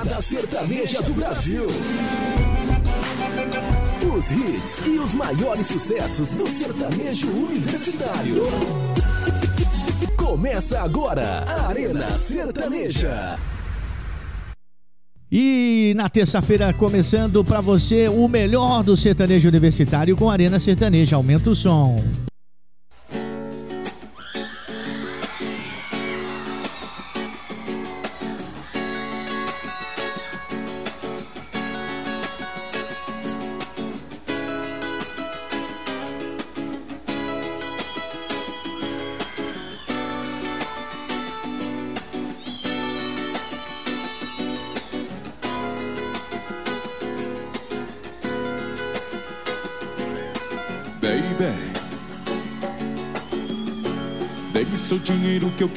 balada sertaneja do Brasil. Os hits e os maiores sucessos do sertanejo universitário. Começa agora a Arena Sertaneja. E na terça-feira, começando para você o melhor do sertanejo universitário com Arena Sertaneja. Aumenta o som.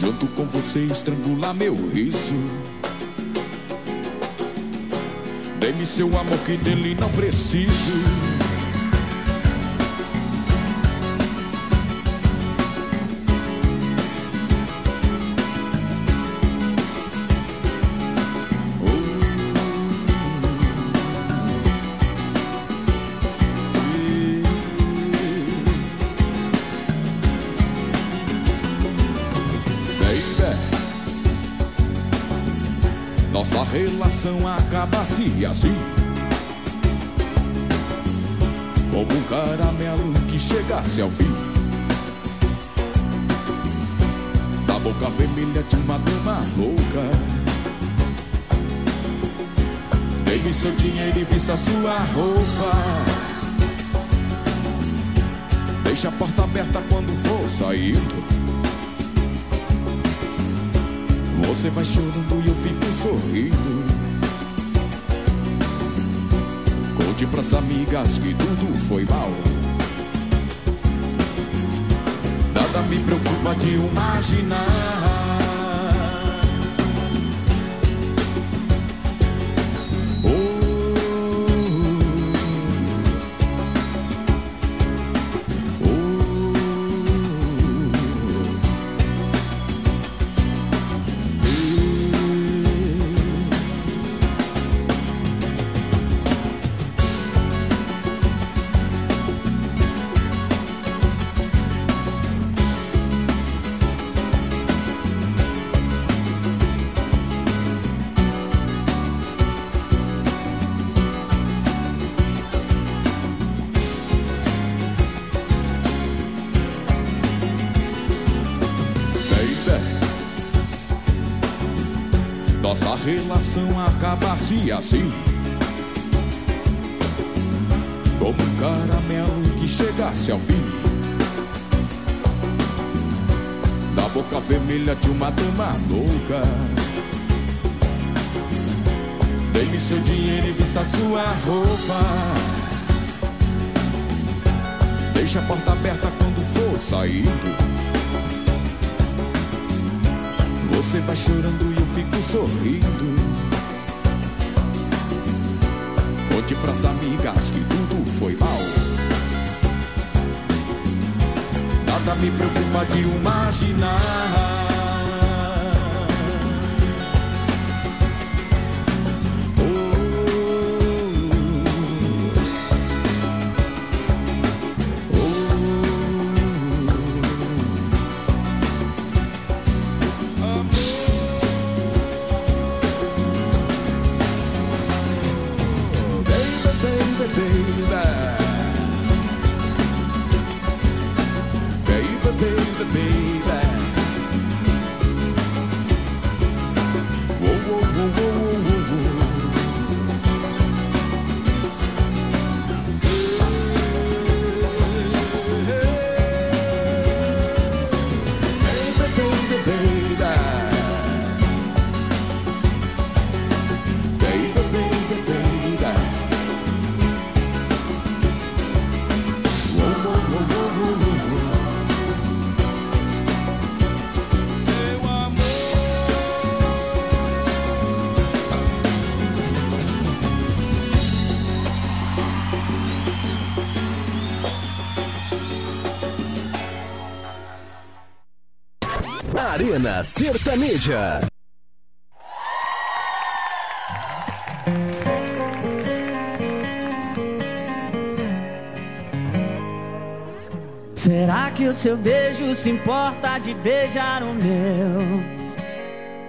Junto com você estrangular meu riso. Dê-me seu amor que dele não preciso. Acabasse assim. Como um caramelo que chegasse ao fim. Da boca vermelha de uma dama louca. Dei-me seu dinheiro e vista sua roupa. Deixa a porta aberta quando for saindo. Você vai chorando e eu fico sorrindo. Conte pras amigas que tudo foi mal. Nada me preocupa de imaginar. Acabasse assim Como um caramelo que chegasse ao fim. Da boca vermelha de uma dama louca. Dê-me seu dinheiro e vista sua roupa. Deixa a porta aberta quando for saindo Você vai chorando e eu fico sorrindo Conte pras amigas que tudo foi mal. Nada me preocupa de imaginar. Semana Sertaneja. Será que o seu beijo se importa de beijar o meu?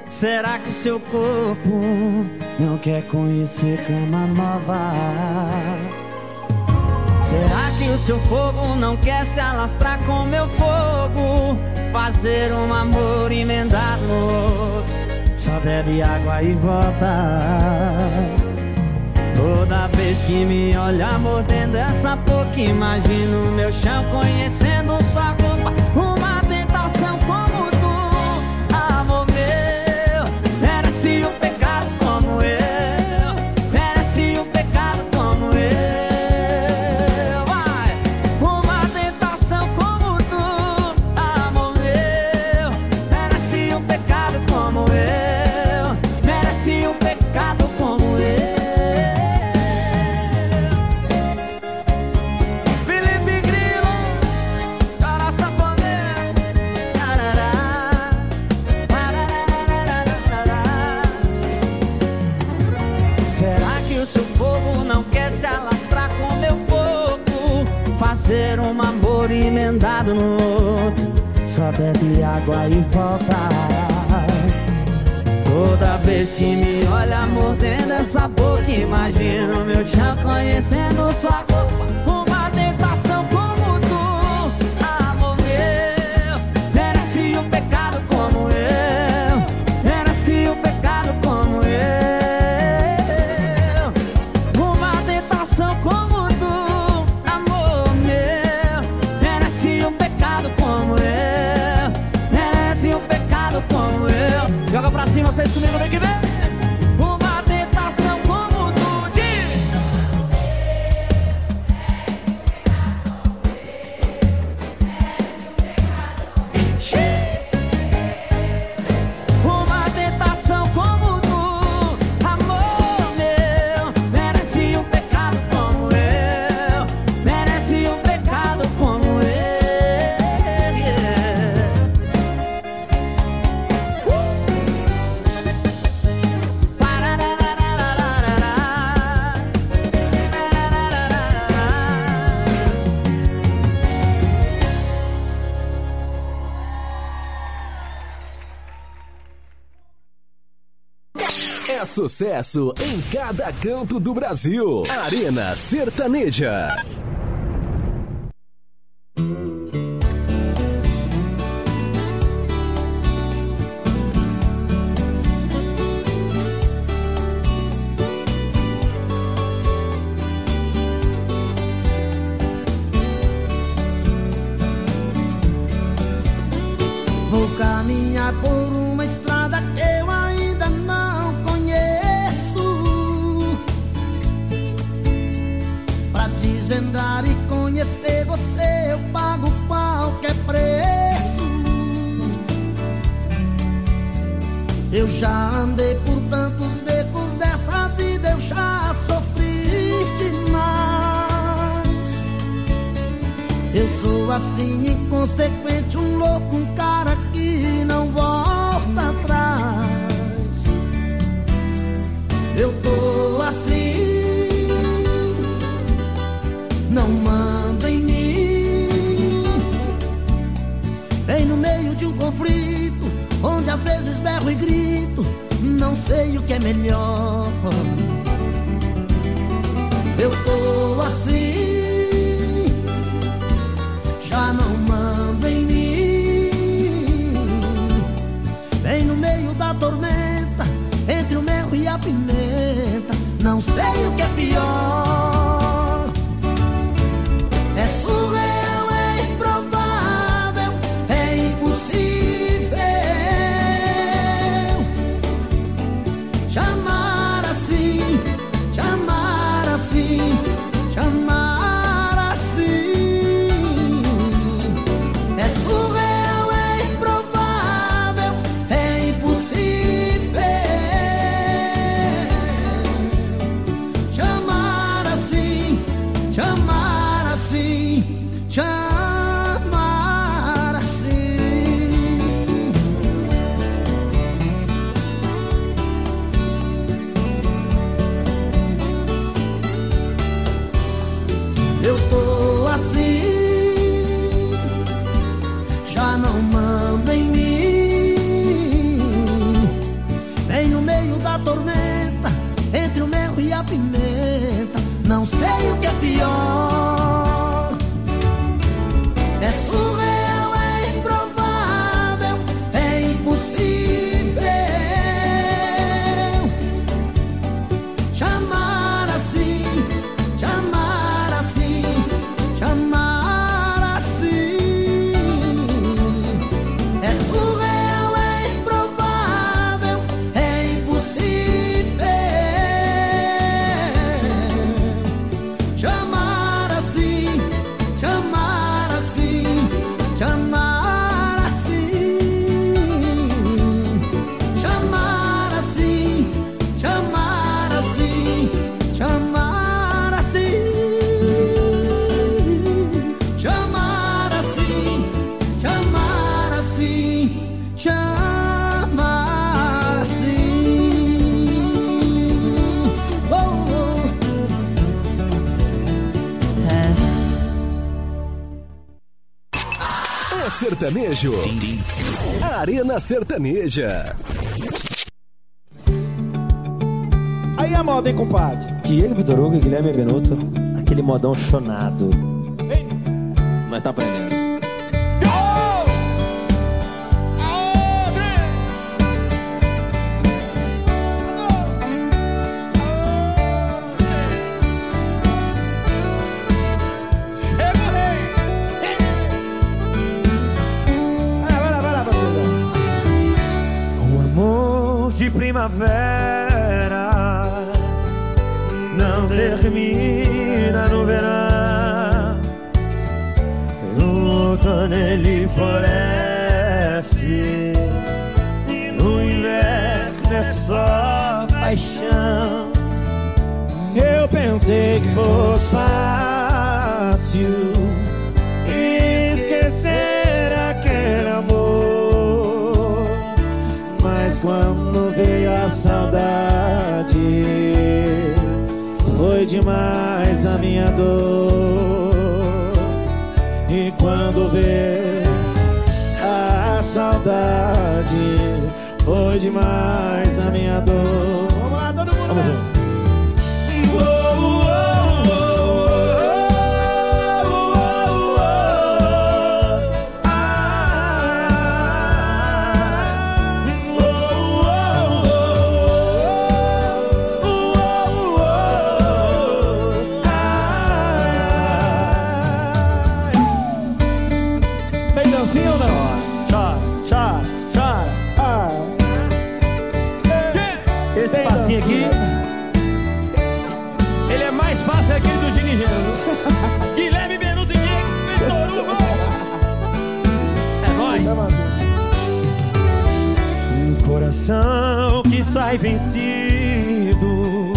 Será que o seu corpo não quer conhecer cama nova? Será que o seu fogo não quer se alastrar com meu fogo? fazer um amor emendar no outro. Só bebe água e volta. Toda vez que me olha mordendo essa boca, imagino meu chão conhecendo. Já conhecendo sua sucesso em cada canto do Brasil. Arena Sertaneja. Não sei o que é pior. Sertanejo. Arena Sertaneja. Aí a moda, hein, compadre? Diego Vitor Hugo e Guilherme Benuto, aquele modão chonado. Mas tá aprendendo. Primavera não termina no verão. No outono ele floresce no inverno é só paixão. Eu pensei que fosse fácil veio a saudade, foi demais a minha dor. E quando veio a saudade, foi demais a minha dor. Vamos lá, todo mundo. Vamos vencido.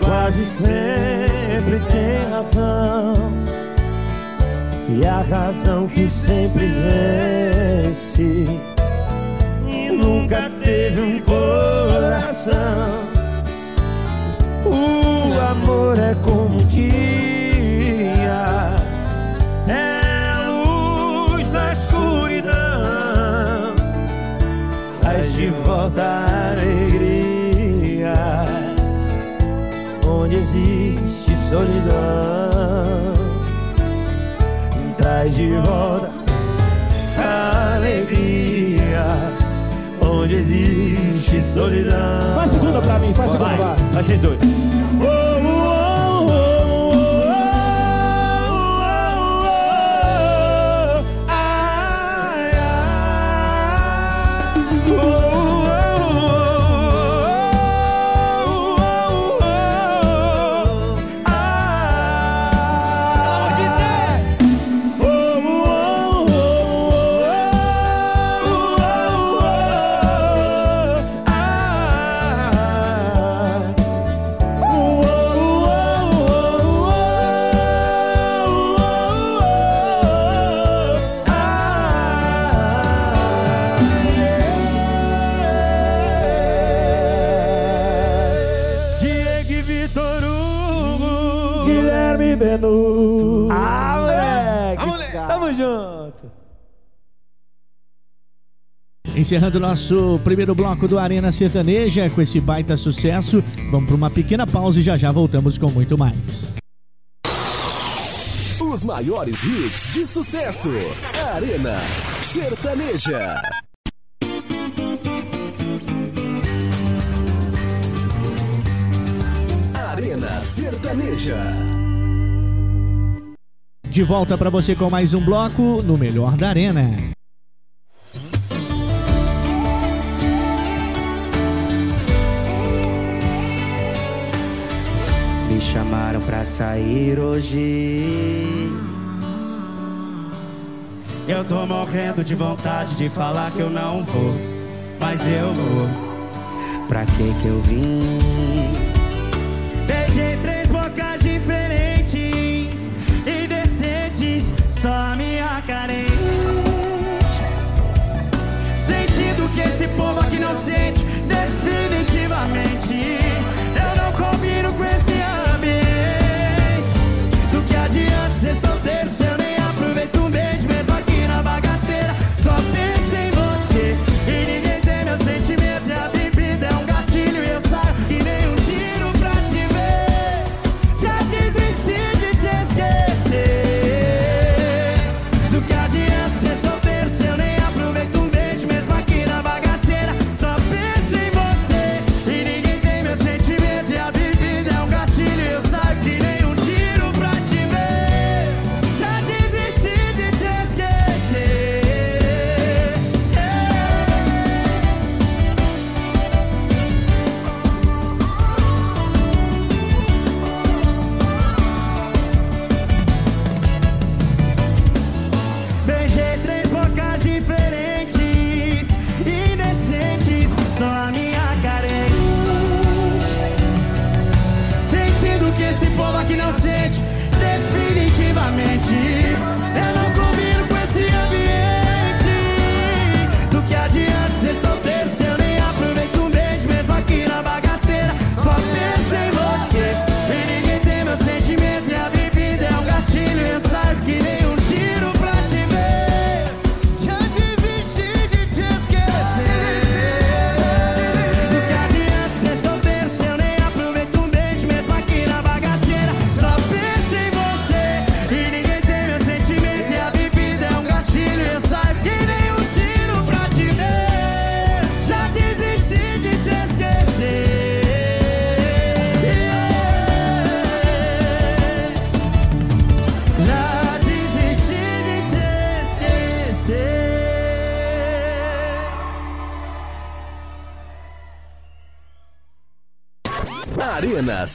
Quase sempre tem razão. E a razão que sempre vence de volta a alegria onde existe solidão. Traz de volta a alegria onde existe solidão. Faz segunda pra mim, faz segunda, vai. Vai vocês dois. Encerrando nosso primeiro bloco do Arena Sertaneja com esse baita sucesso, vamos para uma pequena pausa e já já voltamos com muito mais. Os maiores hits de sucesso. Arena Sertaneja. Arena Sertaneja. De volta para você com mais um bloco no Melhor da Arena. Pra sair hoje. Eu tô morrendo de vontade de falar que eu não vou, mas eu vou. Pra que que eu vim? Beijei três bocas diferentes e decentes, só a minha carente. Sentindo que esse povo aqui não sente, definitivamente.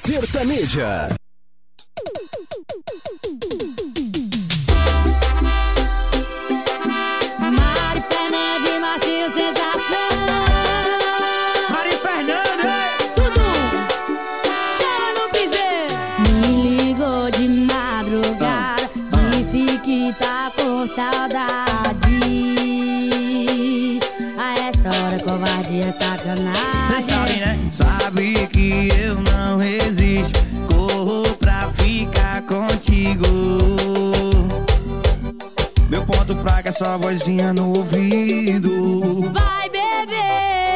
Sertaneja. contigo. Meu ponto fraco é sua vozinha no ouvido. Vai beber.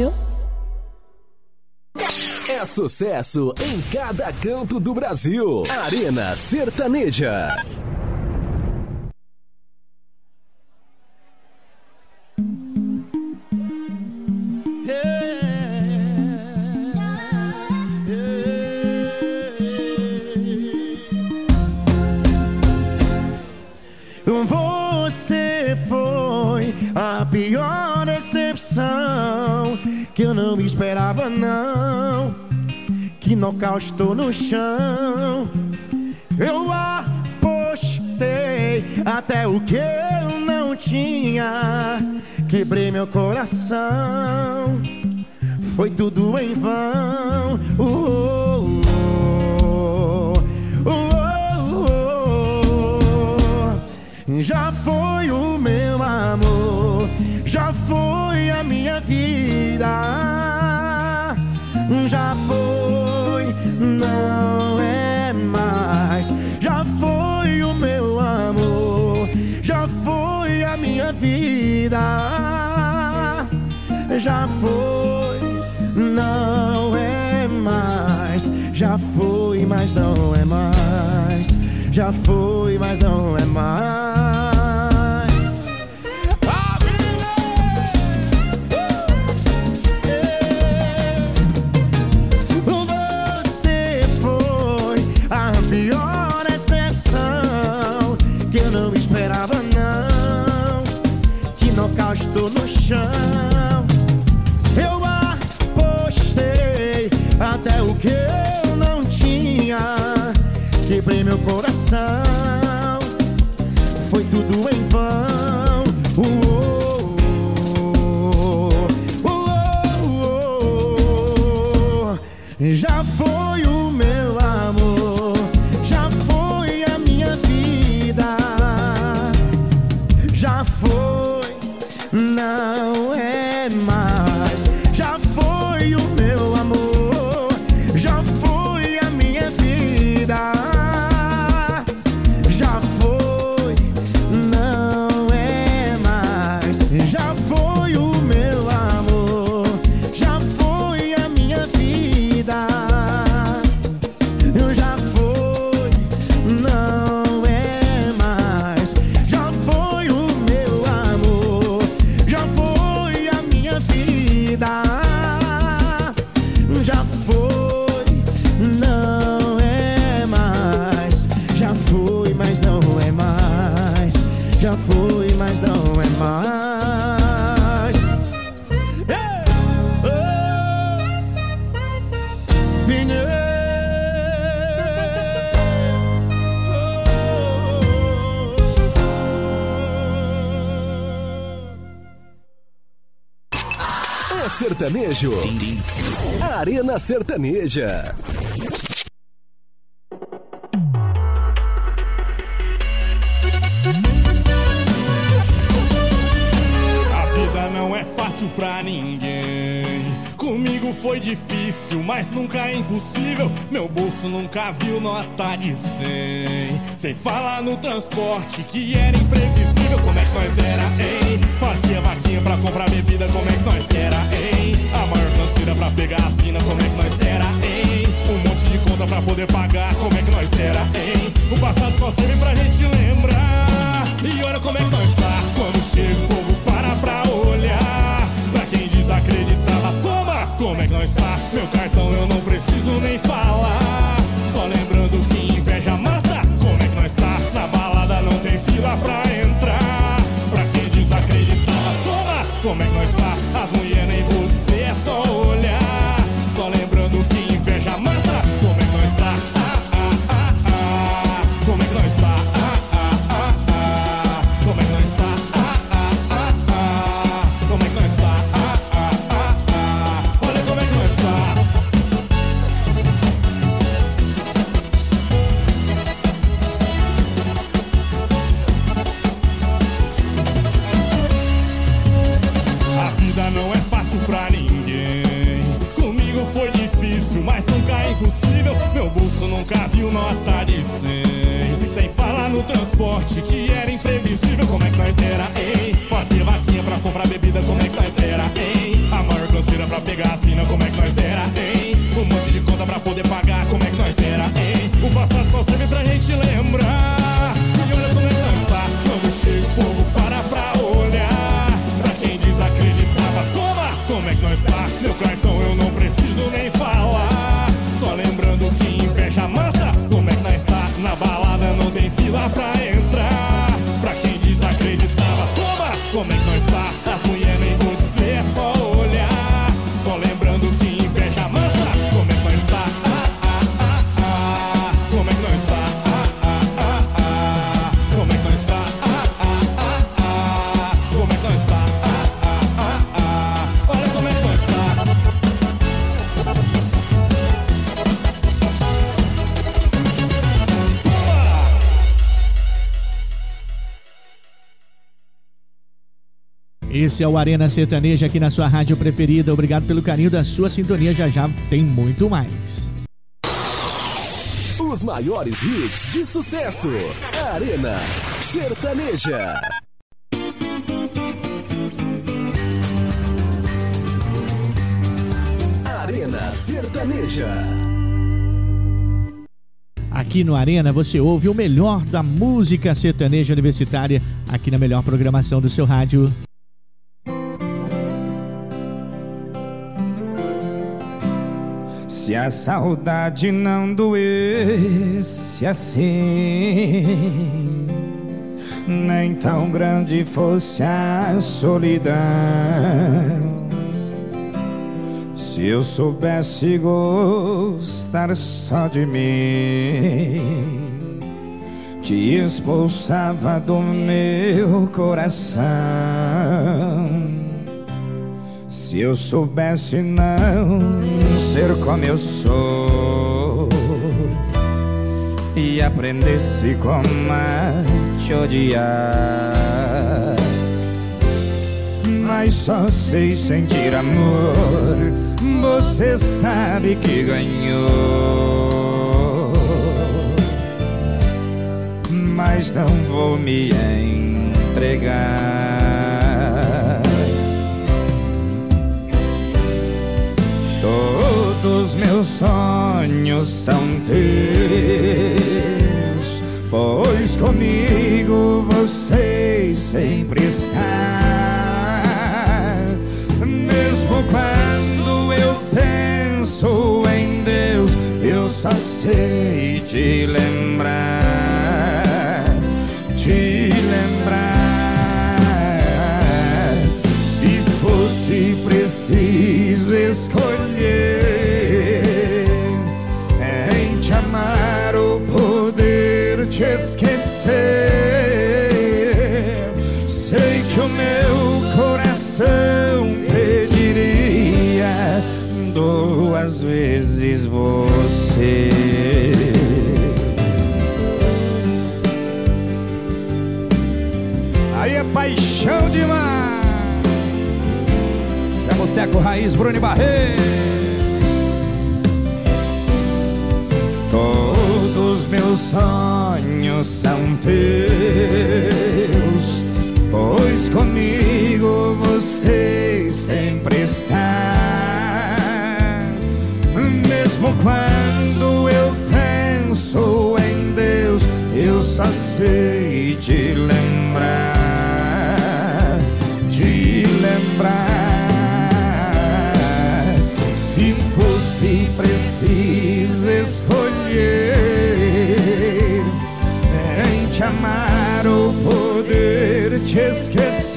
viu? É sucesso em cada canto do Brasil. Arena Sertaneja. Você foi a pior decepção que eu não esperava não. Que nocaustou no chão. Eu apostei até o que eu não tinha. Quebrei meu coração. Foi tudo em vão. Uh -oh. Já foi o meu amor, já foi vida já foi, não é mais. Já foi o meu amor, já foi a minha vida, já foi, não é mais. Já foi, mas não é mais. Já foi, mas não é mais. Eu apostei até o que eu não tinha, quebrei meu coração, foi tudo em vão. Arena Sertaneja. A vida não é fácil pra ninguém. Comigo foi difícil, mas nunca é impossível. Meu bolso nunca viu nota de 100. Sem falar no transporte que era imprevisível. Como é que nós era, hein? Fazia vaquinha pra comprar bebida, como é que nós era, hein? A maior canseira pra pegar as minas, como é que nós era, hein? Um monte de conta pra poder pagar, como é que nós era, hein? O passado só serve pra gente lembrar. E olha como é que nós tá. Quando chega o povo para pra olhar. Pra quem desacreditava, toma! Como é que nós tá? Meu cartão eu não preciso nem falar. Só lembrando que inveja mata. Como é que nós tá? Na balada não tem fila pra entrar. Pra quem desacreditava, toma! Como é que nós tá? Viu nota de 100. Sem falar no transporte que era imprevisível. Como é que nós era, hein? Fazia vaquinha pra comprar bebida, como é que nós era, hein? A maior canseira pra pegar as minas, como é que nós era, hein? Um monte de conta pra poder pagar, como é que nós era, hein? O passado só serve pra gente lembrar. Esse é o Arena Sertaneja aqui na sua rádio preferida. Obrigado pelo carinho da sua sintonia. Já já tem muito mais. Os maiores hits de sucesso. Arena Sertaneja. Arena Sertaneja. Aqui no Arena você ouve o melhor da música sertaneja universitária aqui na melhor programação do seu rádio. Se a saudade não doesse assim, nem tão grande fosse a solidão. Se eu soubesse gostar só de mim, te expulsava do meu coração. Se eu soubesse não ser como eu sou e aprendesse como a te odiar, mas só sei sentir amor. Você sabe que ganhou, mas não vou me entregar. São teus, pois comigo você sempre está. Mesmo quando eu penso em Deus, eu só sei te lembrar, sei que o meu coração pediria duas vezes você. Aí é paixão demais. Esse é Boteco Raiz, Bruno Barreto. Todos meus sonhos são teus, pois comigo você sempre está. Mesmo quando eu penso em Deus, eu só sei te lembrar,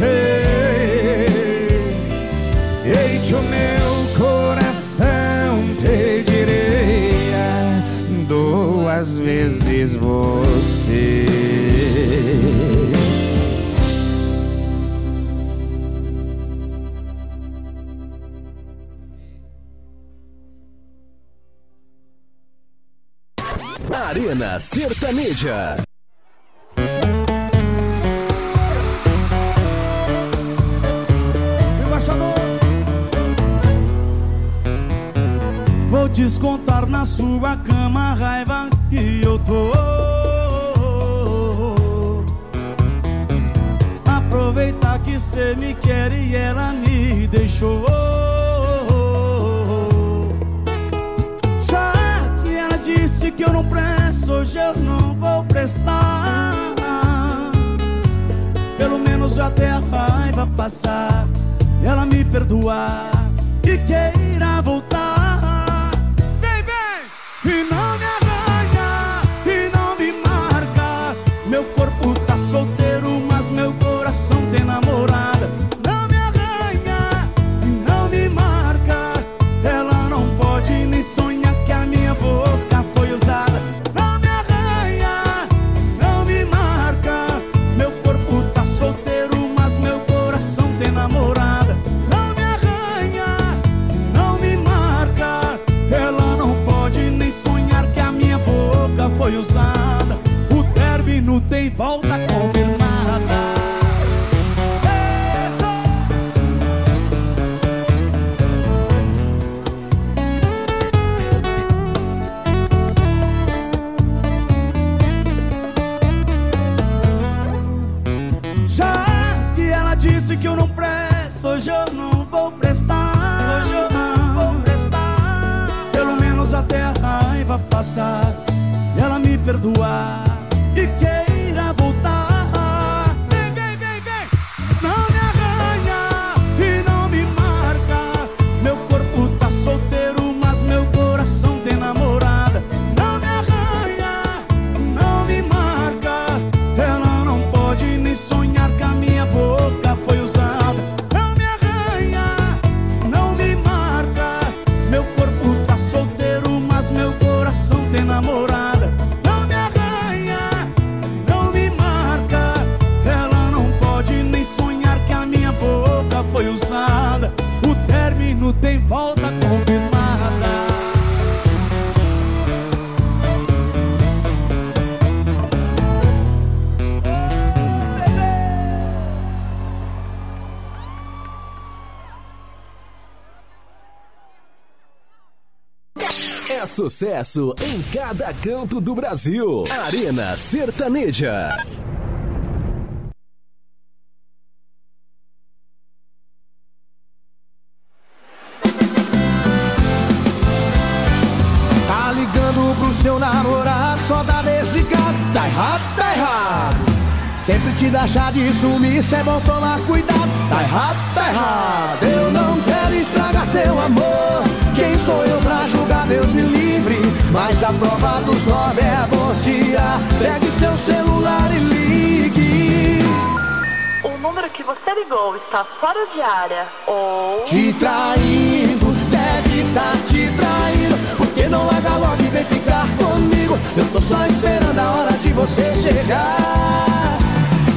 esquecer, sei que o meu coração pediria duas vezes você. Arena Sertaneja. Descontar na sua cama a raiva que eu tô. Aproveitar que cê me quer e ela me deixou. Já que ela disse que eu não presto, hoje eu não vou prestar. Pelo menos até a raiva passar, ela me perdoar e queira voltar. Sucesso em cada canto do Brasil. Arena Sertaneja. Tá ligando pro seu namorado, só dá desligado. Tá errado, tá errado. Sempre te chá de sumir, cê é bom tomar cuidado. Seu celular e ligue. O número que você ligou está fora de área ou. Te traindo, deve tá te traindo. Porque não larga logo e vem ficar comigo. Eu tô só esperando a hora de você chegar.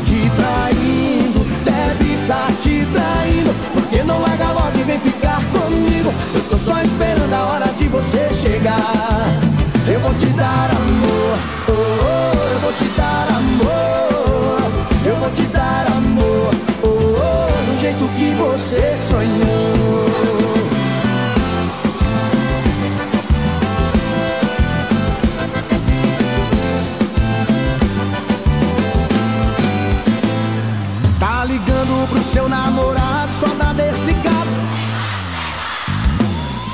Te traindo, deve tá te traindo. Porque não larga logo e vem ficar comigo. Eu tô só esperando a hora de você chegar. Eu vou te dar amor, oh, oh, vou te dar amor. Eu vou te dar amor, oh, oh, do jeito que você sonhou. Tá ligando pro seu namorado, só dá desligado.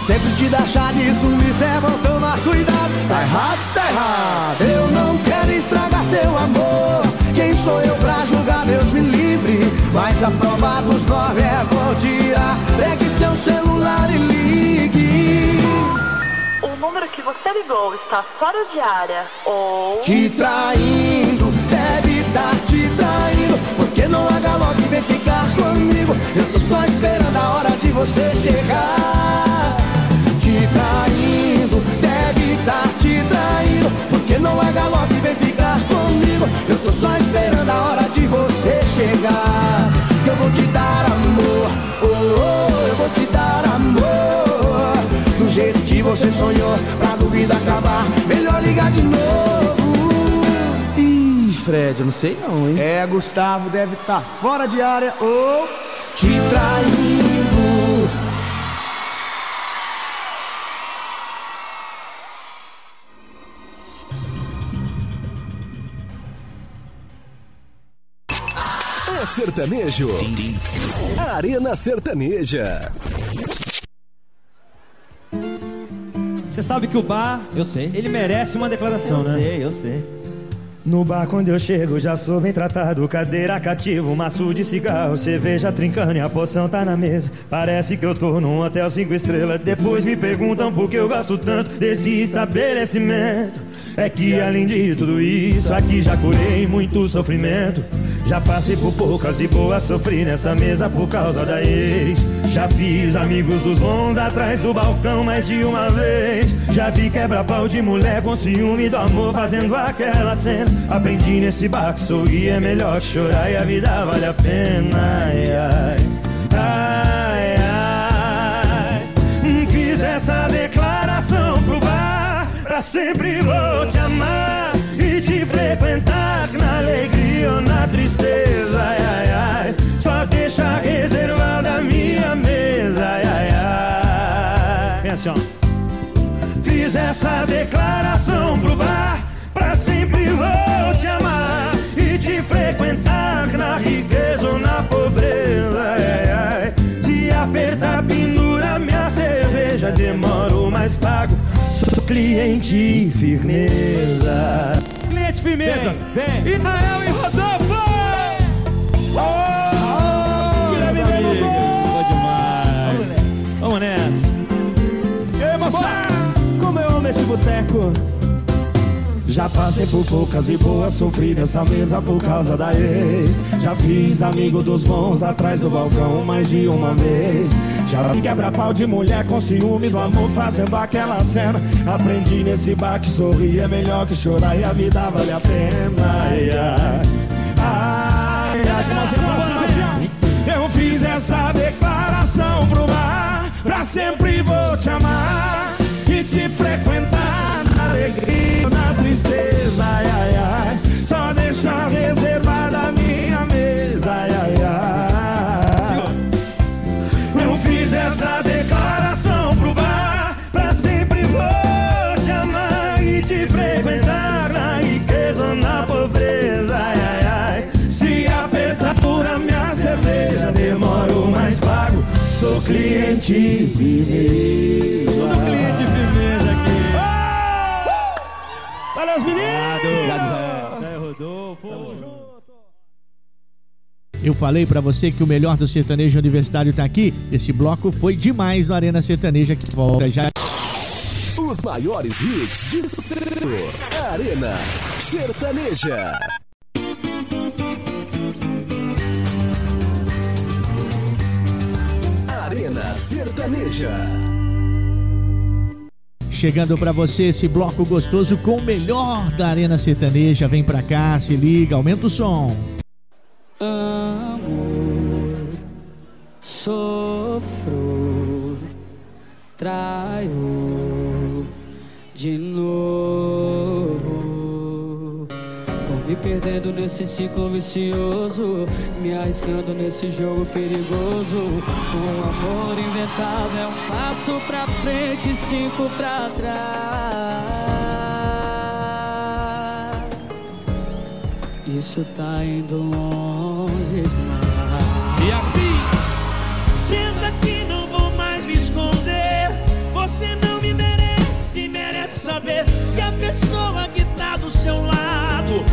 Sempre te dá chá de sumir, cê é bom tomar cuidado. Tá errado, tá errado. Eu não quero estragar seu amor. Quem sou eu pra julgar, Deus me livre. Mas a prova dos nove é bom dia. Pegue seu celular e ligue. O número que você ligou está fora de área ou. Te traindo, deve tá te traindo. Porque não larga logo e vem ficar comigo. Eu tô só esperando a hora de você chegar. Te traindo, tá te traindo. Porque não larga logo e vem ficar comigo. Eu tô só esperando a hora de você chegar. Que eu vou te dar amor, oh, oh, eu vou te dar amor. Do jeito que você sonhou, pra dúvida acabar, melhor ligar de novo. Ih, Fred, eu não sei não, hein? É, Gustavo deve estar fora de área ou te traindo. Sertanejo. Arena Sertaneja. Você sabe que o bar, eu sei, ele merece uma declaração, eu né? sei, eu sei. No bar quando eu chego já sou bem tratado. Cadeira cativo, maço de cigarro. Cerveja trincando e a poção tá na mesa. Parece que eu tô num hotel cinco estrelas. Depois me perguntam por que eu gosto tanto Desse estabelecimento. É que além de tudo isso Aqui já curei muito sofrimento. Já passei por poucas e boas Sofri nessa mesa por causa da ex. Já fiz amigos dos bons Atrás do balcão mais de uma vez. Já vi quebra-pau de mulher Com ciúme do amor fazendo aquela cena Aprendi nesse bar que sorrir é melhor chorar E a vida vale a pena ai, ai, ai, ai. Fiz essa declaração pro bar Pra sempre vou te amar E te frequentar na alegria ou na tristeza ai, ai, ai. Só deixa reservada a minha mesa ai, ai, ai. Vem assim, ó. já demoro, mas pago. Sou cliente firmeza. Cliente firmeza, vem, vem. Israel e Rodolfo! Oh, Guilherme amiga. Boa demais! Vamos nessa! Vamos nessa! Ei, moça! Como eu amo esse boteco! Já passei por poucas e boas, sofri nessa mesa por causa da ex. Já fiz amigo dos bons atrás do balcão mais de uma vez. Já vi quebra-pau de mulher com ciúme do amor fazendo aquela cena. Aprendi nesse bar que sorrir é melhor que chorar e a vida vale a pena. Ai, ai, ai, ai, eu fiz essa declaração falei pra você que o melhor do sertanejo universitário tá aqui. Esse bloco foi demais no Arena Sertaneja que volta já. Os maiores hits de sucesso. Arena Sertaneja. Arena Sertaneja. Chegando pra você esse bloco gostoso com o melhor da Arena Sertaneja. Vem pra cá, se liga, aumenta o som. Amor, sofro, traio de novo. Vou me perdendo nesse ciclo vicioso, me arriscando nesse jogo perigoso. Um amor inventado é um passo pra frente e cinco pra trás. Isso tá indo longe. Senta aqui, não vou mais me esconder. Você não me merece, merece saber que a pessoa que tá do seu lado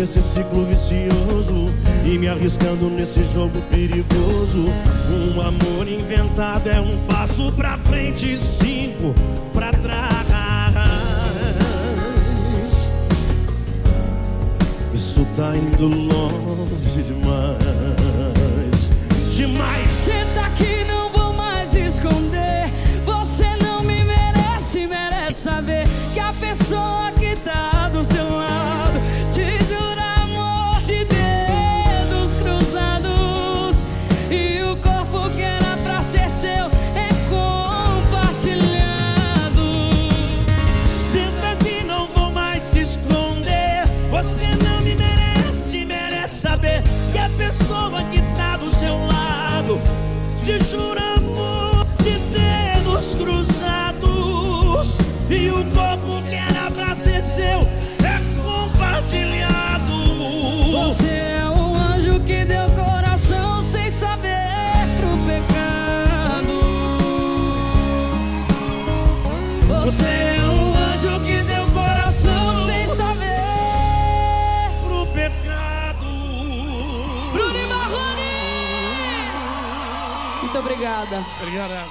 nesse ciclo vicioso e me arriscando nesse jogo perigoso. Um amor inventado é um passo pra frente e cinco pra trás. Isso tá indo longe demais. Demais! Senta aqui, Obrigada. Obrigada,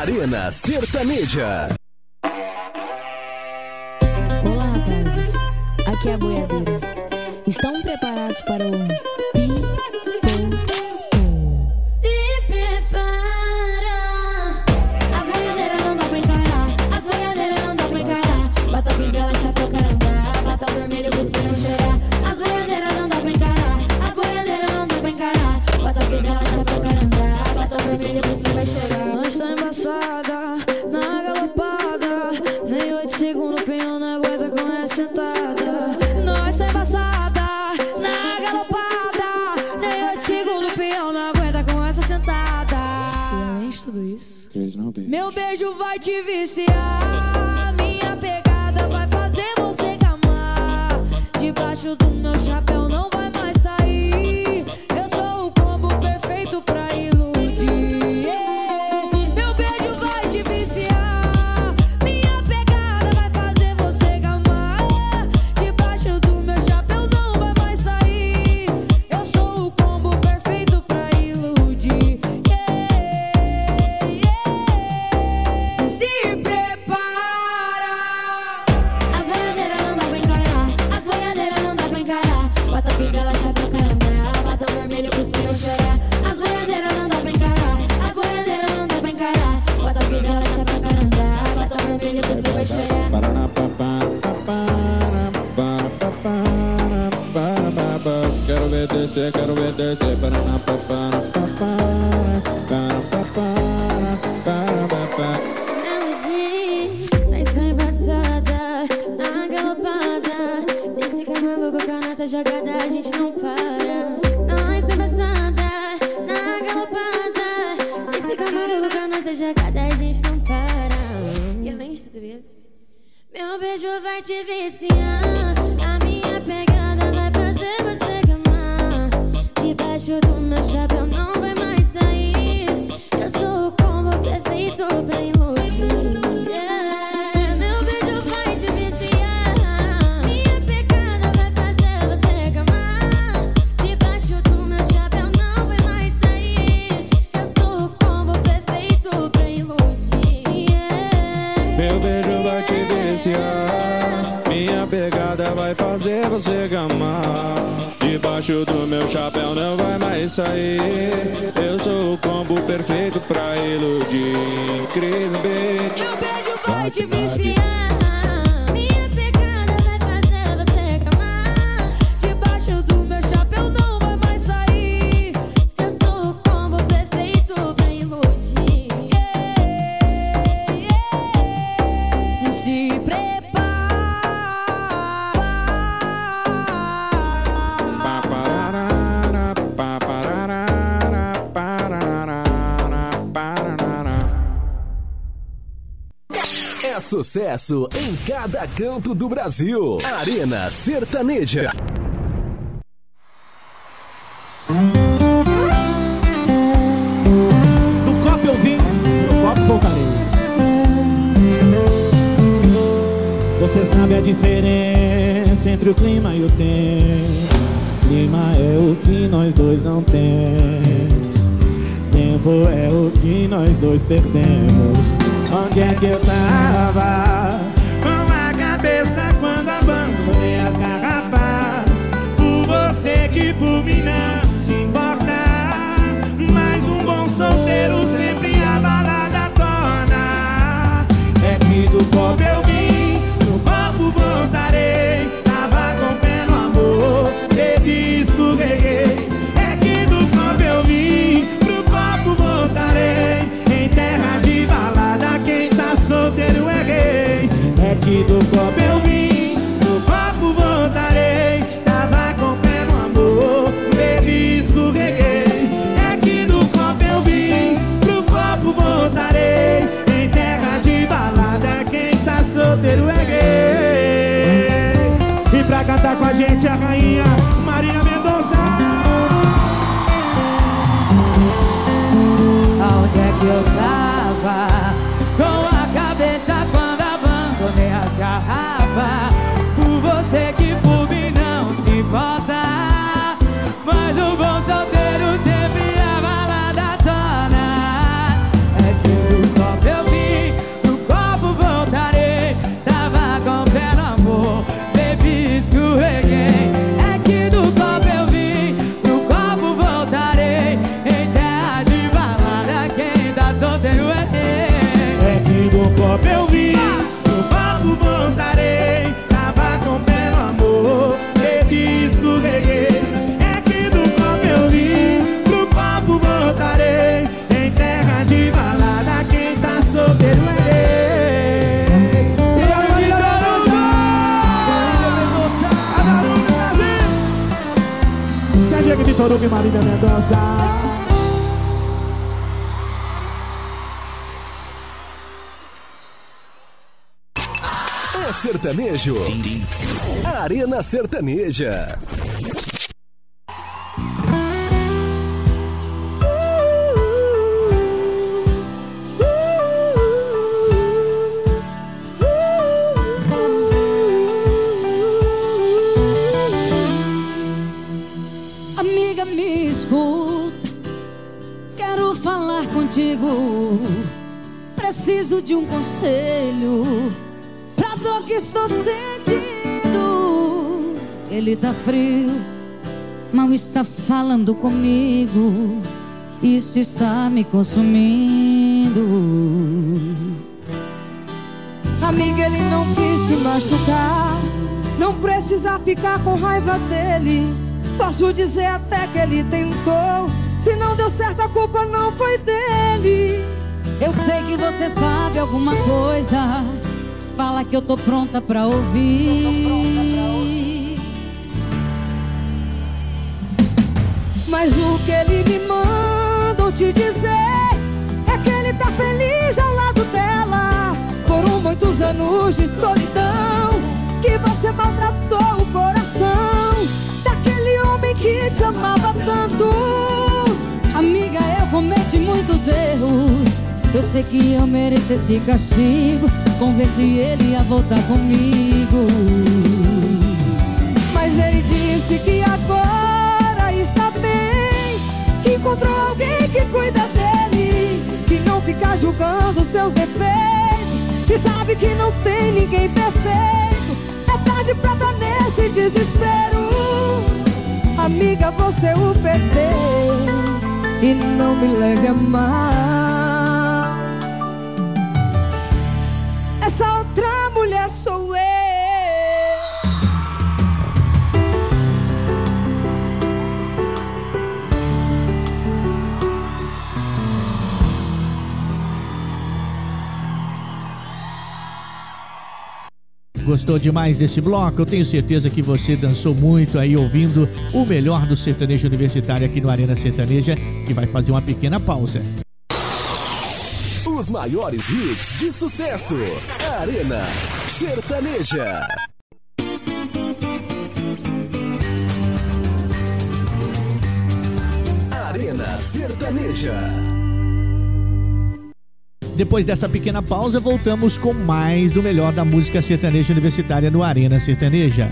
Arena Sertaneja. Olá, rapazes. Aqui é a boiadeira. Estão preparados para o Sentada, nós sem passada, na galopada. Nem oito segundos peão não aguenta com essa sentada. E além de tudo isso, beijo. meu beijo vai te viciar. Minha pegada vai fazer você camar. Debaixo do meu chapéu não vai. sucesso em cada canto do Brasil. Arena Sertaneja. Do copo eu vim, do copo voltarei. Você sabe a diferença entre o clima e o tempo. Clima é o que nós dois não temos. Tempo é o que nós dois perdemos. Onde é que eu tava? cantar com a gente a rainha Maria Mendonça. Aonde é que eu tava? Bora ouvir Marília Mendonça. É sertanejo. Arena Sertaneja. Conselho pra dor que estou sentindo. Ele tá frio, mal está falando comigo. Isso está me consumindo. Amiga, ele não quis te machucar. Não precisa ficar com raiva dele. Posso dizer até que ele tentou. Se não deu certo, a culpa não foi dele. Eu sei que você sabe alguma coisa. Fala que eu tô pronta pra ouvir. Mas o que ele me mandou te dizer é que ele tá feliz ao lado dela. Foram muitos anos de solidão que você maltratou o coração daquele homem que te amava tanto. Amiga, eu cometi muitos erros. Eu sei que eu mereço esse castigo. Convenci ele a voltar comigo. Mas ele disse que agora está bem, que encontrou alguém que cuida dele, que não fica julgando seus defeitos, e sabe que não tem ninguém perfeito. É tarde pra dar nesse desespero. Amiga, você o perdeu e não me leve a mal. Essa outra mulher sou eu. Gostou demais desse bloco? Eu tenho certeza que você dançou muito aí ouvindo o melhor do sertanejo universitário aqui no Arena Sertaneja, que vai fazer uma pequena pausa. Os maiores hits de sucesso. Arena Sertaneja. Arena Sertaneja. Depois dessa pequena pausa, voltamos com mais do melhor da música sertaneja universitária no Arena Sertaneja.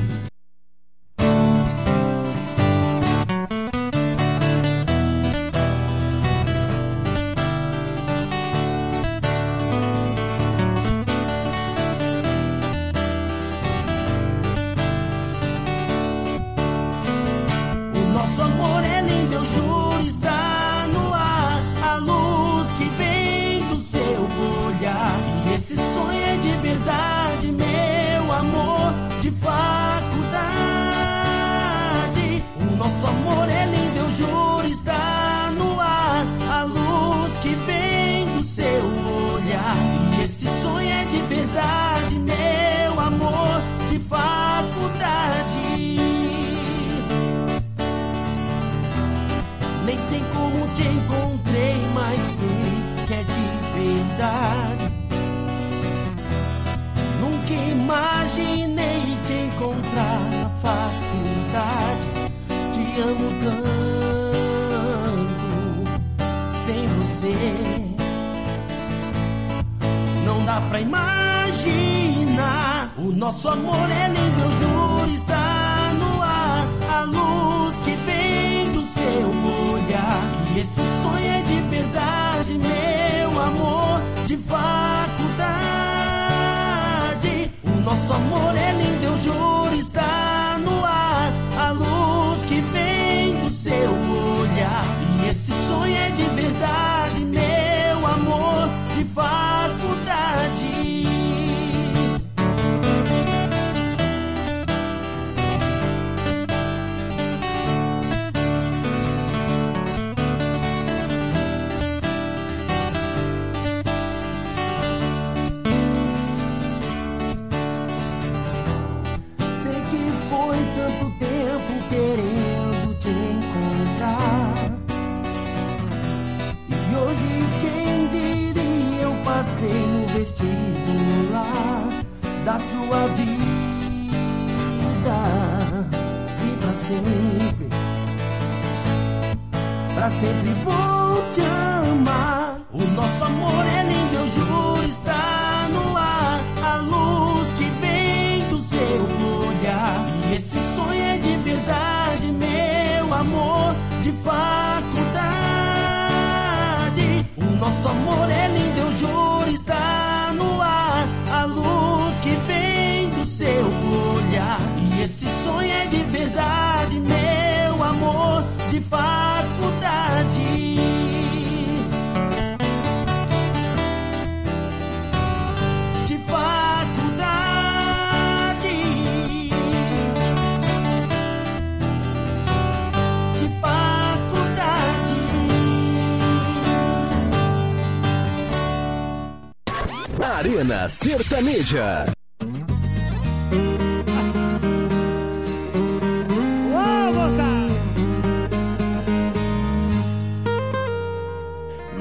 Arena Sertaneja.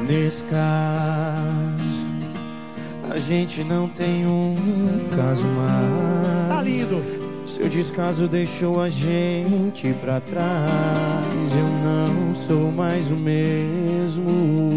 Nesse caso, a gente não tem um caso mais. Tá lindo. Seu descaso deixou a gente pra trás. Eu não sou mais o mesmo.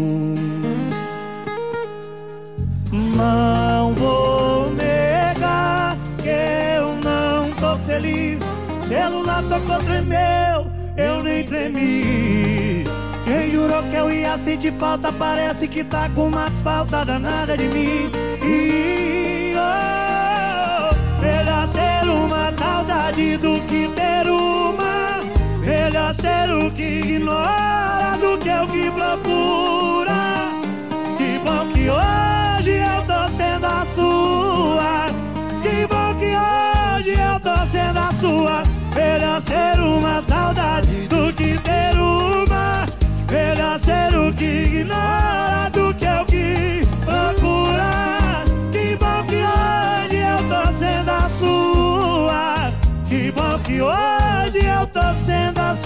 Tremeu, eu nem tremi. Quem jurou que eu ia sentir falta, parece que tá com uma falta danada de mim. E oh, melhor ser uma saudade do que ter uma. Melhor ser o que ignora do que o que procura. Que bom que hoje eu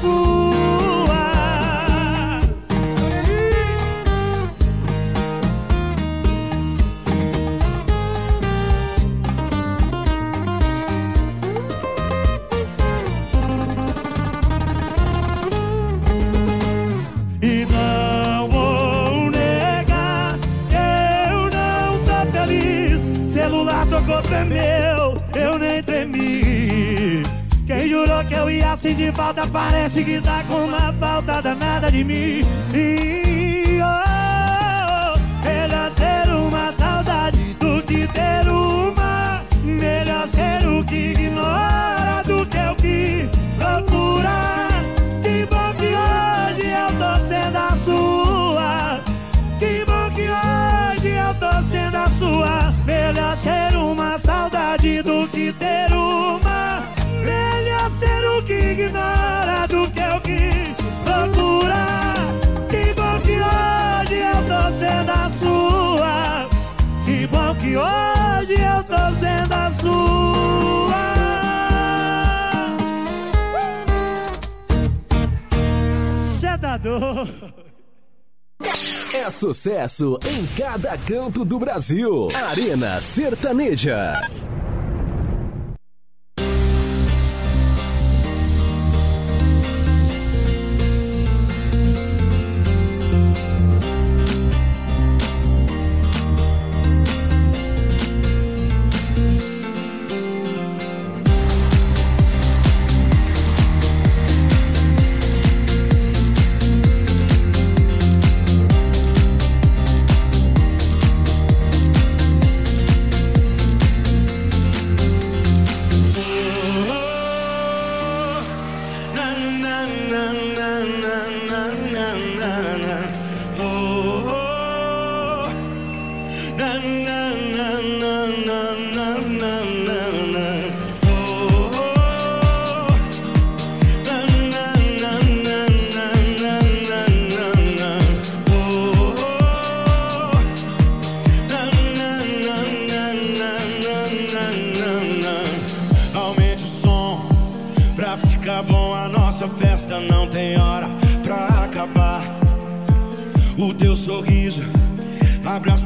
sua. Sentir falta, parece que tá com uma falta danada de mim. E oh, melhor ser uma saudade do que ter uma. Melhor ser É sucesso em cada canto do Brasil. Arena Sertaneja. na na na na na na na. Oh. oh, oh.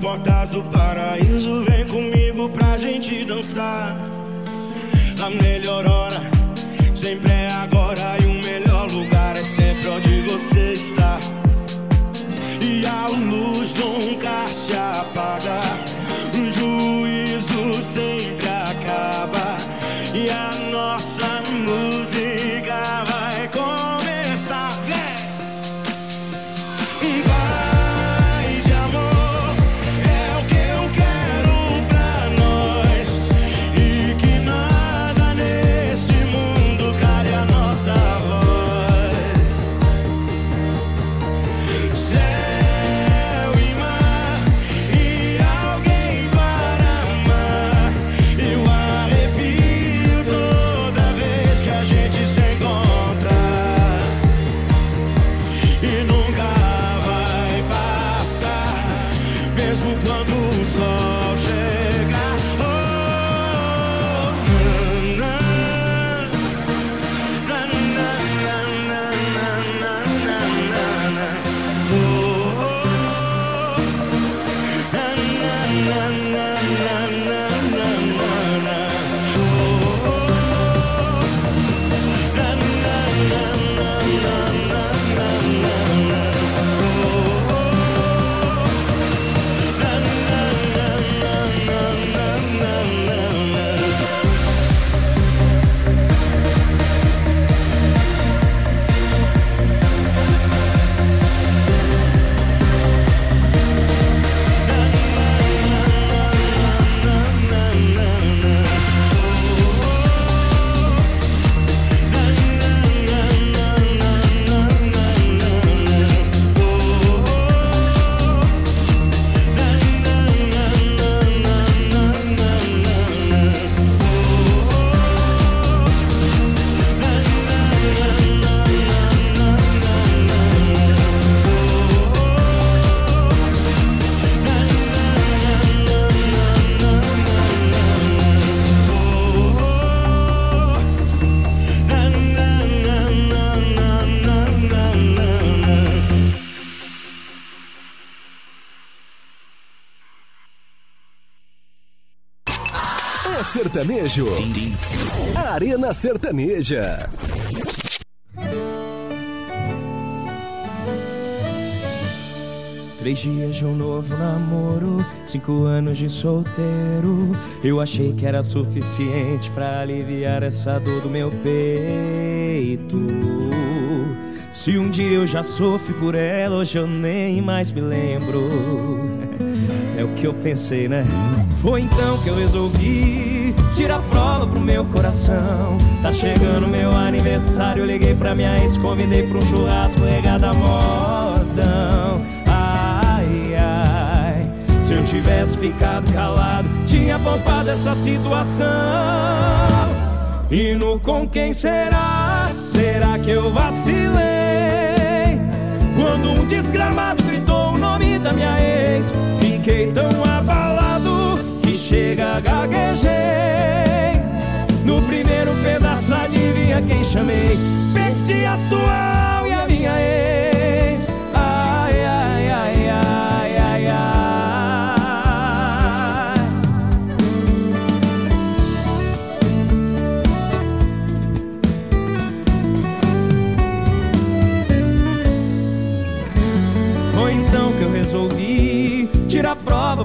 Portas do paraíso, vem comigo pra gente dançar. A melhor hora sempre é agora e o melhor lugar é sempre onde você está. E a luz nunca se apaga, sertanejo. Arena Sertaneja. Três dias de um novo namoro, cinco anos de solteiro. Eu achei que era suficiente pra aliviar essa dor do meu peito. Se um dia eu já sofri por ela, hoje eu nem mais me lembro. É o que eu pensei, né? Foi então que eu resolvi tirar prova pro meu coração. Tá chegando meu aniversário, liguei pra minha ex, convidei pra um churrasco regada a modão. Ai, ai, se eu tivesse ficado calado, tinha poupado essa situação. E no com quem será? Será que eu vacilei? Quando um desgramado gritou o nome da minha ex, fiquei tão abalado chega gaguejei. No primeiro pedaço, adivinha quem chamei? Perdi a atual e a minha ex.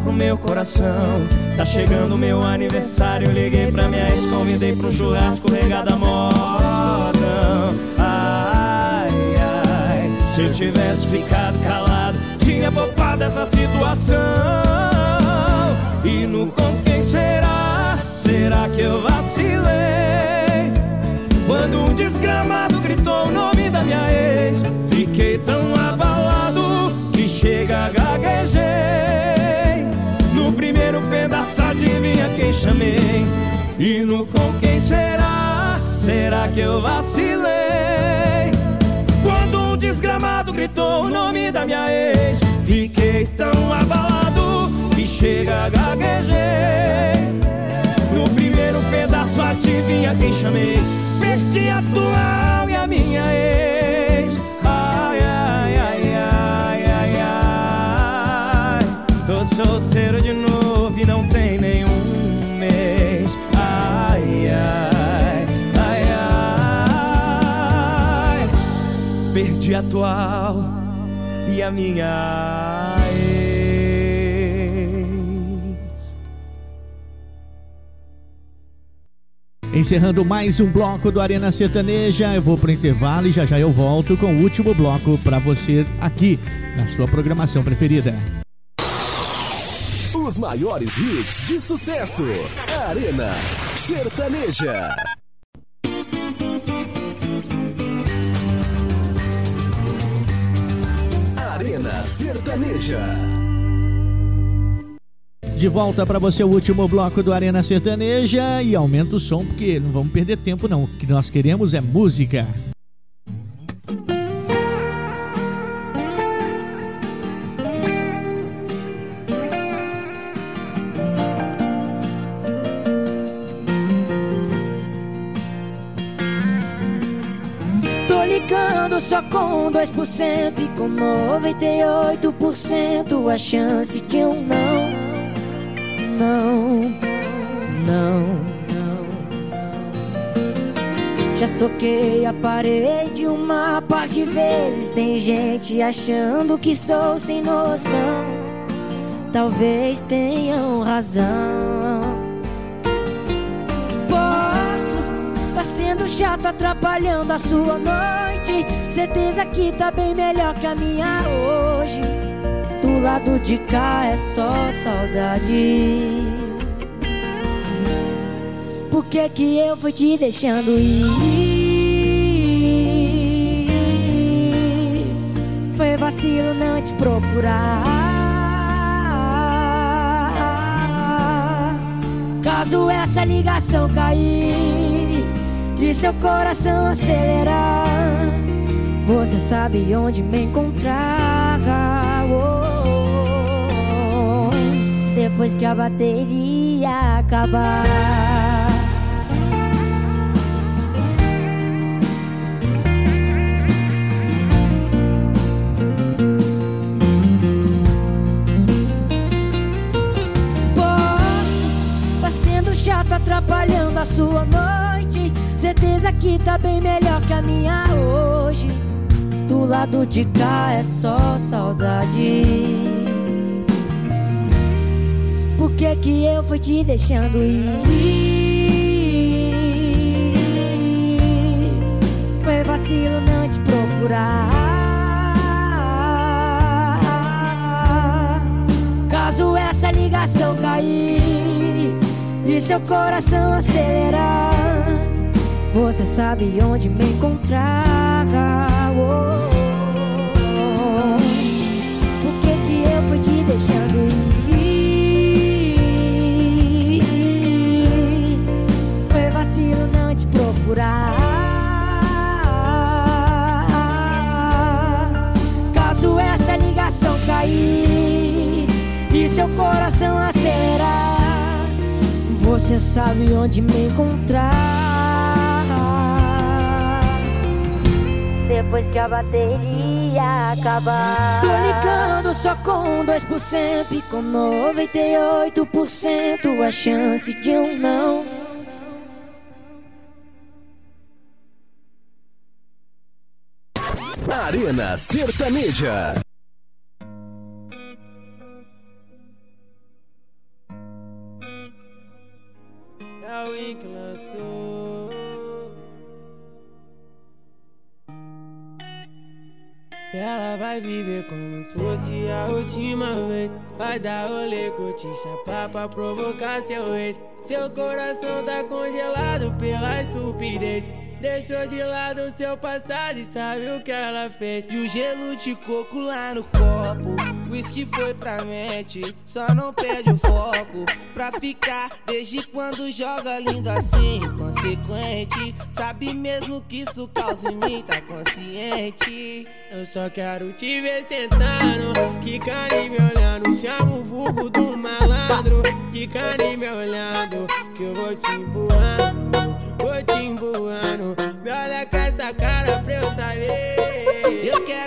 Pro meu coração. Tá chegando meu aniversário, liguei pra minha ex, convidei pra um churrasco regado a modão. Ai, ai, se eu tivesse ficado calado, tinha poupado essa situação. E no com quem será? Será que eu vacilei? Quando um desgramado gritou o nome da minha ex, fiquei tão abalado que chega gaguejei. No quem chamei? E no com quem será? Será que eu vacilei? Quando um desgramado gritou o nome da minha ex, fiquei tão abalado que chega gaguejei. No primeiro pedaço, adivinha quem chamei? Perdi a atual e a minha ex. Atual e a minha ex. Encerrando mais um bloco do Arena Sertaneja, eu vou pro intervalo e já já eu volto com o último bloco para você aqui na sua programação preferida. Os maiores hits de sucesso. Arena Sertaneja. Sertaneja. De volta para você o último bloco do Arena Sertaneja e aumenta o som porque não vamos perder tempo não. O que nós queremos é música. Só com 2% e com 98% a chance de um não. Não, não, não. Já soquei a parede uma par de vezes. Tem gente achando que sou sem noção. Talvez tenham razão. Tá sendo chato, atrapalhando a sua noite. Certeza que tá bem melhor que a minha hoje. Do lado de cá é só saudade. Por que que eu fui te deixando ir? Foi vacilo não te procurar. Caso essa ligação cair e seu coração acelerar, você sabe onde me encontrar. Oh, oh, oh. Depois que a bateria acabar. Posso tá sendo chato, atrapalhando a sua noite. Certeza que tá bem melhor que a minha hoje. Do lado de cá é só saudade. Por que que eu fui te deixando ir? Foi vacilo não te procurar. Caso essa ligação cair e seu coração acelerar, você sabe onde me encontrar. Oh, oh, oh. Por que que eu fui te deixando ir? Foi vacilo não te procurar. Caso essa ligação cair e seu coração acelerar, você sabe onde me encontrar. Depois que a bateria acabar. Tô ligando só com 2% e com 98% a chance de um não. Arena Sertaneja. Ela vai viver como se fosse a última vez. Vai dar rolê, curtir, chapar pra provocar seu ex. Seu coração tá congelado pela estupidez. Deixou de lado seu passado e sabe o que ela fez. E o gelo de coco lá no copo. Whisky foi pra mente, só não perde o foco. Pra ficar, desde quando joga lindo assim, consequente. Sabe mesmo que isso causa em mim, tá consciente. Eu só quero te ver sentando, quicando e me olhando. Chama o vulgo do malandro, quicando e me olhando. Que eu vou te empurrando, vou te empurrando. Me olha com essa cara pra eu saber.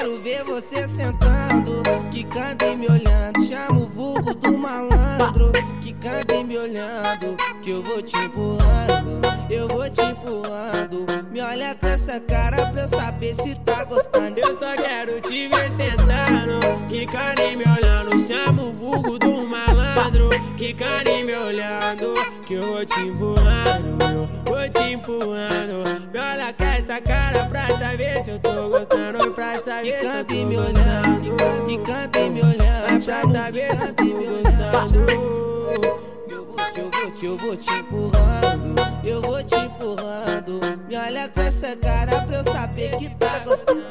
Quero ver você sentando, quicando e me olhando. Chama o vulgo do malandro, quicando e me olhando. Que eu vou te empurrando, eu vou te empurrando. Me olha com essa cara pra eu saber se tá gostando. Eu só quero te ver sentando, que carinho me olhando, chama o vulgo do malandro, que carinho me olhando, que eu vou te empurrando, eu vou te empurrando. Me olha com essa cara pra saber se eu tô gostando, pra saber canta e me olhando, que canta e me olhando, pra saber se eu tô gostando. Eu vou te, eu vou te, eu vou te empurrando, eu vou te empurrando. Me olha com essa cara pra eu saber que tá gostando.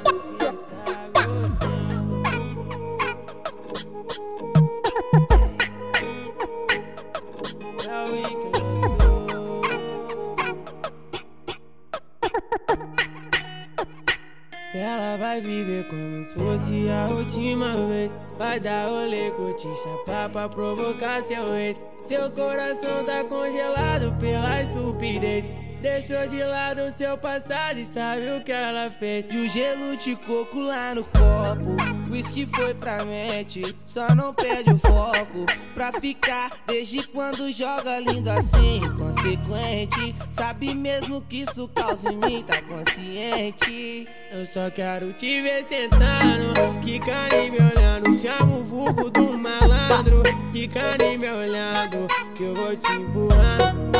Ela vai viver como se fosse a última vez. Vai dar rolê, curtir, chapar pra provocar seu ex. Seu coração tá congelado pela estupidez. Deixou de lado seu passado e sabe o que ela fez. E o gelo de coco lá no copo. Whisky foi pra mente, só não perde o foco. Pra ficar desde quando joga lindo assim, consequente. Sabe mesmo que isso causa em mim, tá consciente. Eu só quero te ver sentando, que carinho me olhando. Chama o vulgo do malandro, que carinho me olhando. Que eu vou te empurrando,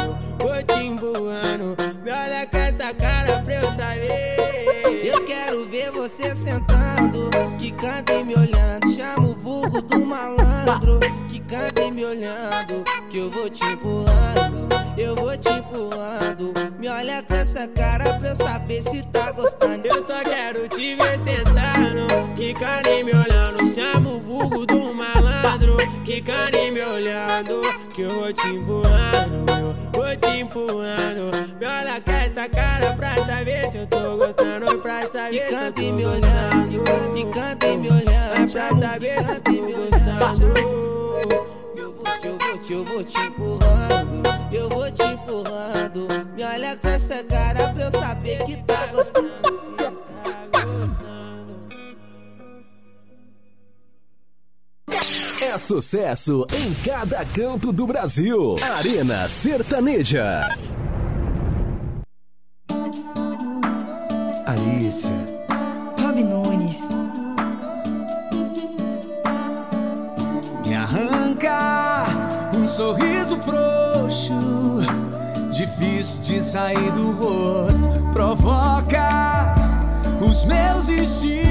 vou te empurrando. Me olha com essa cara pra eu saber. Eu quero ver você sentando, que canta e me olhando. Chama o vulgo do malandro, que canta e me olhando. Que eu vou te empurrando, eu vou te empurrando. Me olha com essa cara pra eu saber se tá gostando. Eu só quero te ver sentando, que carinho me olhando. Chama o vulgo do malandro, que carinho me olhando. Que eu vou te empurrando, eu vou te empurrando. Me olha com essa cara pra saber se eu tô gostando. Pra saber Que se eu canta tô e me olhando, gostando. que canta e me olhando. Pra saber se eu tô me gostando. Eu vou te, eu vou te, eu vou te empurrando. Eu vou te empurrando. Me olha com essa cara pra eu saber que tá gostando. É sucesso em cada canto do Brasil. Arena Sertaneja. Alicia. Rob Nunes. Me arranca um sorriso frouxo, difícil de sair do rosto. Provoca os meus instintos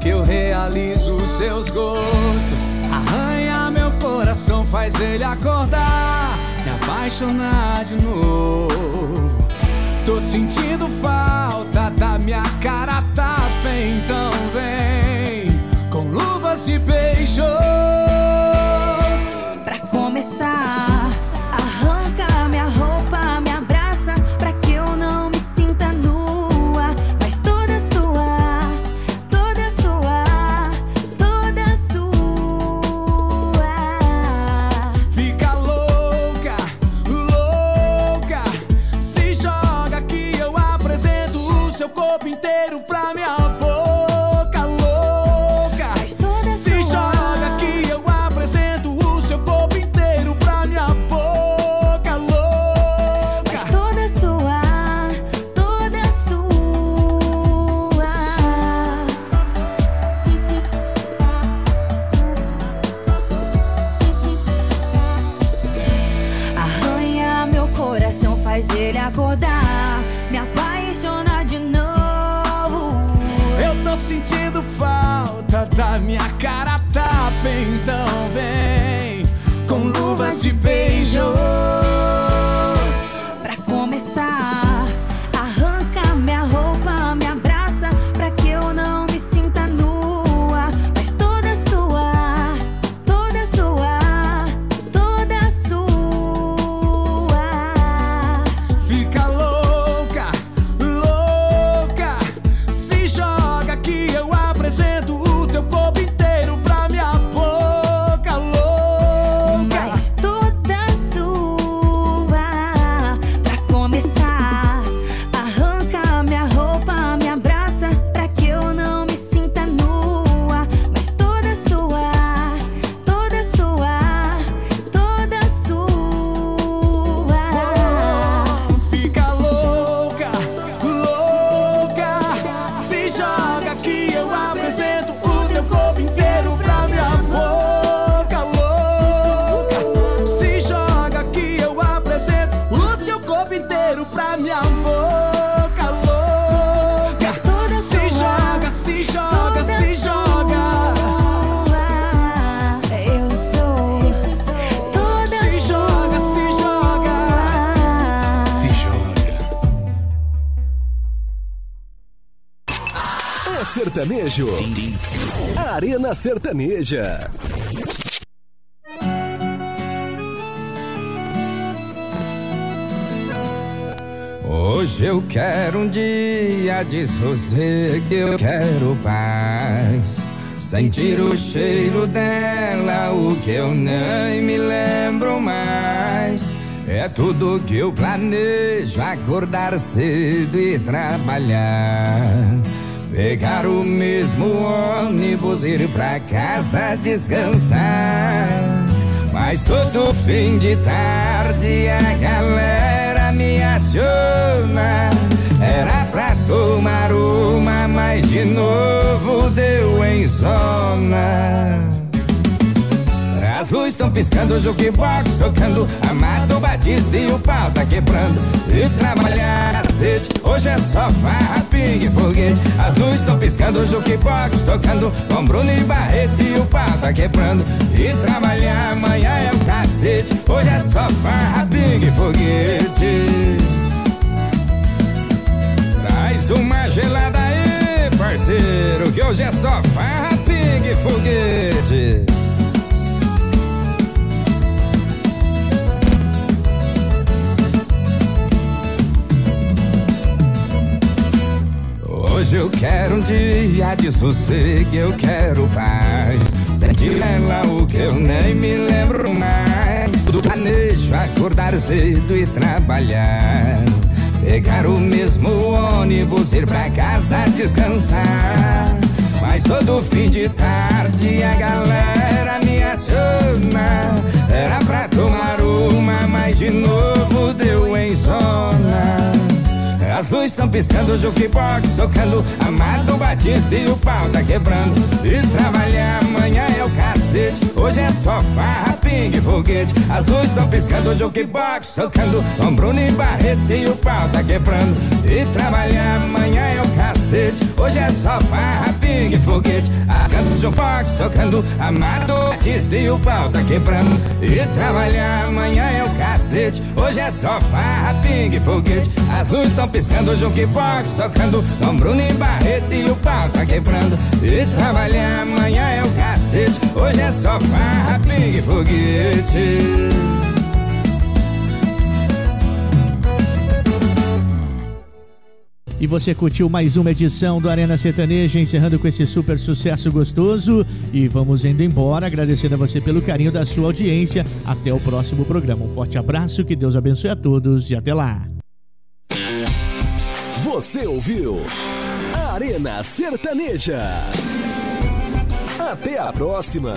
que eu realizo os seus gostos. Arranha meu coração, faz ele acordar, me apaixonar de novo. Tô sentindo falta da minha cara tapa, então vem com luvas e beijos. Acordar, me apaixona de novo. Eu tô sentindo falta da minha cara tapa, então vem com luvas de beijos. Sertaneja. Hoje eu quero um dia de sossego, eu quero paz. Sentir o cheiro dela, o que eu nem me lembro mais. É tudo que eu planejo, acordar cedo e trabalhar. Pegar o mesmo ônibus, ir pra casa descansar. Mas todo fim de tarde a galera me aciona. Era pra tomar uma, mas de novo deu em zona. Luzes estão piscando, jukebox tocando. Amado Batista e o pau tá quebrando. E trabalhar cacete, hoje é só farra, pingue, foguete. As luzes estão piscando, jukebox tocando. Com Bruno e Barreto e o pau tá quebrando. E trabalhar amanhã é o cacete. Hoje é só farra, pingue, foguete. Traz uma gelada aí, parceiro Que hoje é só farra, pingue, foguete Hoje eu quero um dia de sossego, eu quero paz. Sentir ela o que eu nem me lembro mais. Do planejo acordar cedo e trabalhar. Pegar o mesmo ônibus, ir pra casa descansar. Mas todo fim de tarde a galera me aciona. Era pra tomar uma, mas de novo deu em zona. As luzes estão piscando, o jukebox tocando. Amado Batista e o pau tá quebrando. E trabalhar amanhã é o cacete Hoje é só farra, pingue, foguete. As luzes estão piscando, o jukebox tocando. Com Bruno e Barreto e o pau tá quebrando. E trabalhar amanhã é o cacete. Hoje é só farra, pingue, foguete. As cantos, jukebox tocando Amado Batista e o pau tá quebrando. E trabalhar amanhã é o cacete. Hoje é só farra, pingue, foguete. As luzes estão piscando, o jukebox tocando. Com Bruno e Barreto e o pau tá quebrando. E trabalhar amanhã é o cacete. Hoje é só farra, pingue, foguete E você curtiu mais uma edição do Arena Sertaneja, encerrando com esse super sucesso gostoso. E vamos indo embora, agradecendo a você pelo carinho da sua audiência. Até o próximo programa. Um forte abraço, que Deus abençoe a todos e até lá. Você ouviu Arena Sertaneja. Até a próxima.